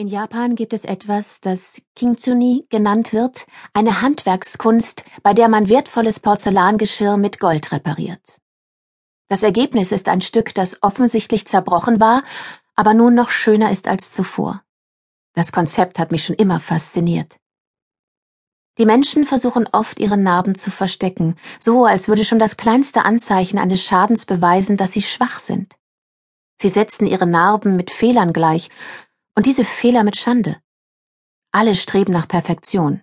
In Japan gibt es etwas, das Kintsugi genannt wird, eine Handwerkskunst, bei der man wertvolles Porzellangeschirr mit Gold repariert. Das Ergebnis ist ein Stück, das offensichtlich zerbrochen war, aber nun noch schöner ist als zuvor. Das Konzept hat mich schon immer fasziniert. Die Menschen versuchen oft, ihre Narben zu verstecken, so als würde schon das kleinste Anzeichen eines Schadens beweisen, dass sie schwach sind. Sie setzen ihre Narben mit Fehlern gleich, und diese Fehler mit Schande. Alle streben nach Perfektion.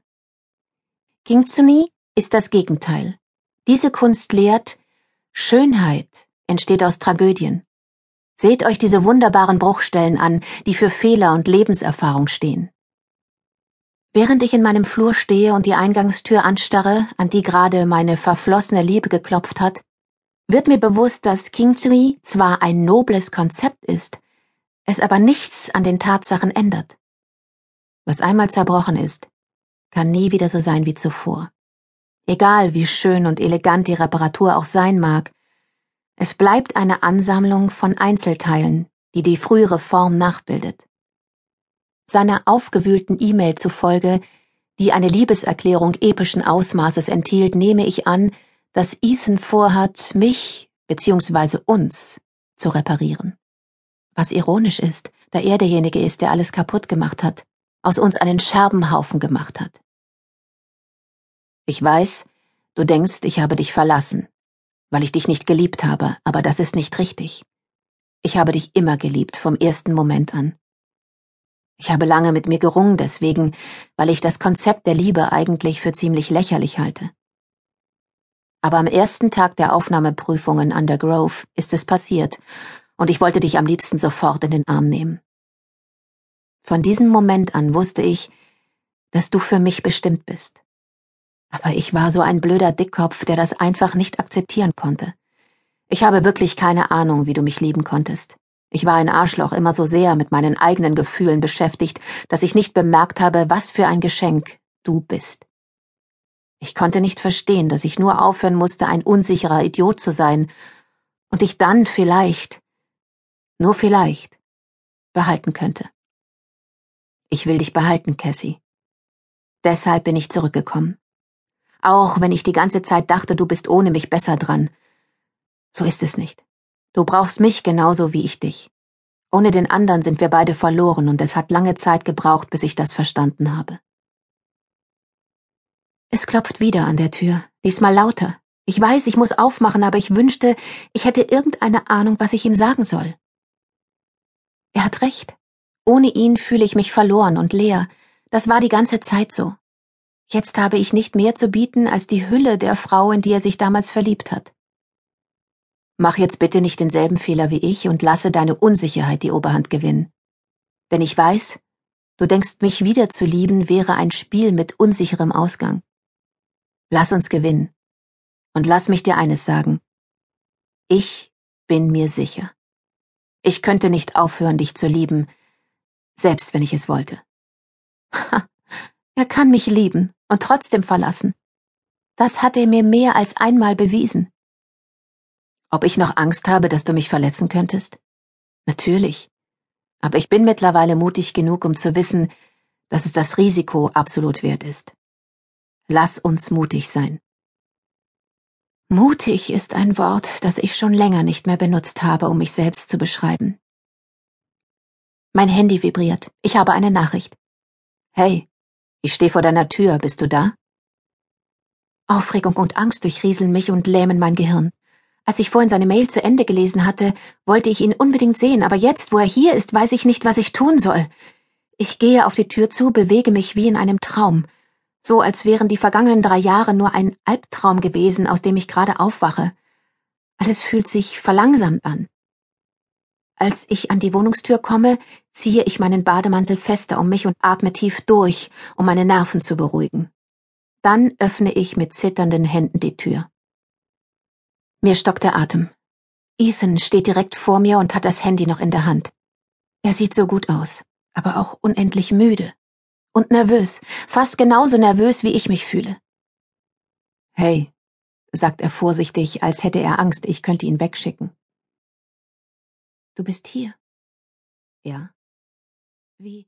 Kingzuni ist das Gegenteil. Diese Kunst lehrt, Schönheit entsteht aus Tragödien. Seht euch diese wunderbaren Bruchstellen an, die für Fehler und Lebenserfahrung stehen. Während ich in meinem Flur stehe und die Eingangstür anstarre, an die gerade meine verflossene Liebe geklopft hat, wird mir bewusst, dass Kingzui zwar ein nobles Konzept ist, es aber nichts an den Tatsachen ändert. Was einmal zerbrochen ist, kann nie wieder so sein wie zuvor. Egal wie schön und elegant die Reparatur auch sein mag, es bleibt eine Ansammlung von Einzelteilen, die die frühere Form nachbildet. Seiner aufgewühlten E-Mail zufolge, die eine Liebeserklärung epischen Ausmaßes enthielt, nehme ich an, dass Ethan vorhat, mich bzw. uns zu reparieren. Was ironisch ist, da er derjenige ist, der alles kaputt gemacht hat, aus uns einen Scherbenhaufen gemacht hat. Ich weiß, du denkst, ich habe dich verlassen, weil ich dich nicht geliebt habe, aber das ist nicht richtig. Ich habe dich immer geliebt, vom ersten Moment an. Ich habe lange mit mir gerungen deswegen, weil ich das Konzept der Liebe eigentlich für ziemlich lächerlich halte. Aber am ersten Tag der Aufnahmeprüfungen an der Grove ist es passiert, und ich wollte dich am liebsten sofort in den Arm nehmen. Von diesem Moment an wusste ich, dass du für mich bestimmt bist. Aber ich war so ein blöder Dickkopf, der das einfach nicht akzeptieren konnte. Ich habe wirklich keine Ahnung, wie du mich lieben konntest. Ich war ein Arschloch immer so sehr mit meinen eigenen Gefühlen beschäftigt, dass ich nicht bemerkt habe, was für ein Geschenk du bist. Ich konnte nicht verstehen, dass ich nur aufhören musste, ein unsicherer Idiot zu sein und dich dann vielleicht nur vielleicht, behalten könnte. Ich will dich behalten, Cassie. Deshalb bin ich zurückgekommen. Auch wenn ich die ganze Zeit dachte, du bist ohne mich besser dran. So ist es nicht. Du brauchst mich genauso wie ich dich. Ohne den anderen sind wir beide verloren und es hat lange Zeit gebraucht, bis ich das verstanden habe. Es klopft wieder an der Tür, diesmal lauter. Ich weiß, ich muss aufmachen, aber ich wünschte, ich hätte irgendeine Ahnung, was ich ihm sagen soll. Er hat recht. Ohne ihn fühle ich mich verloren und leer. Das war die ganze Zeit so. Jetzt habe ich nicht mehr zu bieten als die Hülle der Frau, in die er sich damals verliebt hat. Mach jetzt bitte nicht denselben Fehler wie ich und lasse deine Unsicherheit die Oberhand gewinnen. Denn ich weiß, du denkst, mich wieder zu lieben wäre ein Spiel mit unsicherem Ausgang. Lass uns gewinnen. Und lass mich dir eines sagen. Ich bin mir sicher. Ich könnte nicht aufhören, dich zu lieben, selbst wenn ich es wollte. Ha, er kann mich lieben und trotzdem verlassen. Das hat er mir mehr als einmal bewiesen. Ob ich noch Angst habe, dass du mich verletzen könntest? Natürlich. Aber ich bin mittlerweile mutig genug, um zu wissen, dass es das Risiko absolut wert ist. Lass uns mutig sein. Mutig ist ein Wort, das ich schon länger nicht mehr benutzt habe, um mich selbst zu beschreiben. Mein Handy vibriert. Ich habe eine Nachricht. Hey, ich stehe vor deiner Tür. Bist du da? Aufregung und Angst durchrieseln mich und lähmen mein Gehirn. Als ich vorhin seine Mail zu Ende gelesen hatte, wollte ich ihn unbedingt sehen, aber jetzt, wo er hier ist, weiß ich nicht, was ich tun soll. Ich gehe auf die Tür zu, bewege mich wie in einem Traum so als wären die vergangenen drei Jahre nur ein Albtraum gewesen, aus dem ich gerade aufwache. Alles fühlt sich verlangsamt an. Als ich an die Wohnungstür komme, ziehe ich meinen Bademantel fester um mich und atme tief durch, um meine Nerven zu beruhigen. Dann öffne ich mit zitternden Händen die Tür. Mir stockt der Atem. Ethan steht direkt vor mir und hat das Handy noch in der Hand. Er sieht so gut aus, aber auch unendlich müde und nervös, fast genauso nervös, wie ich mich fühle. Hey, sagt er vorsichtig, als hätte er Angst, ich könnte ihn wegschicken. Du bist hier. Ja. Wie,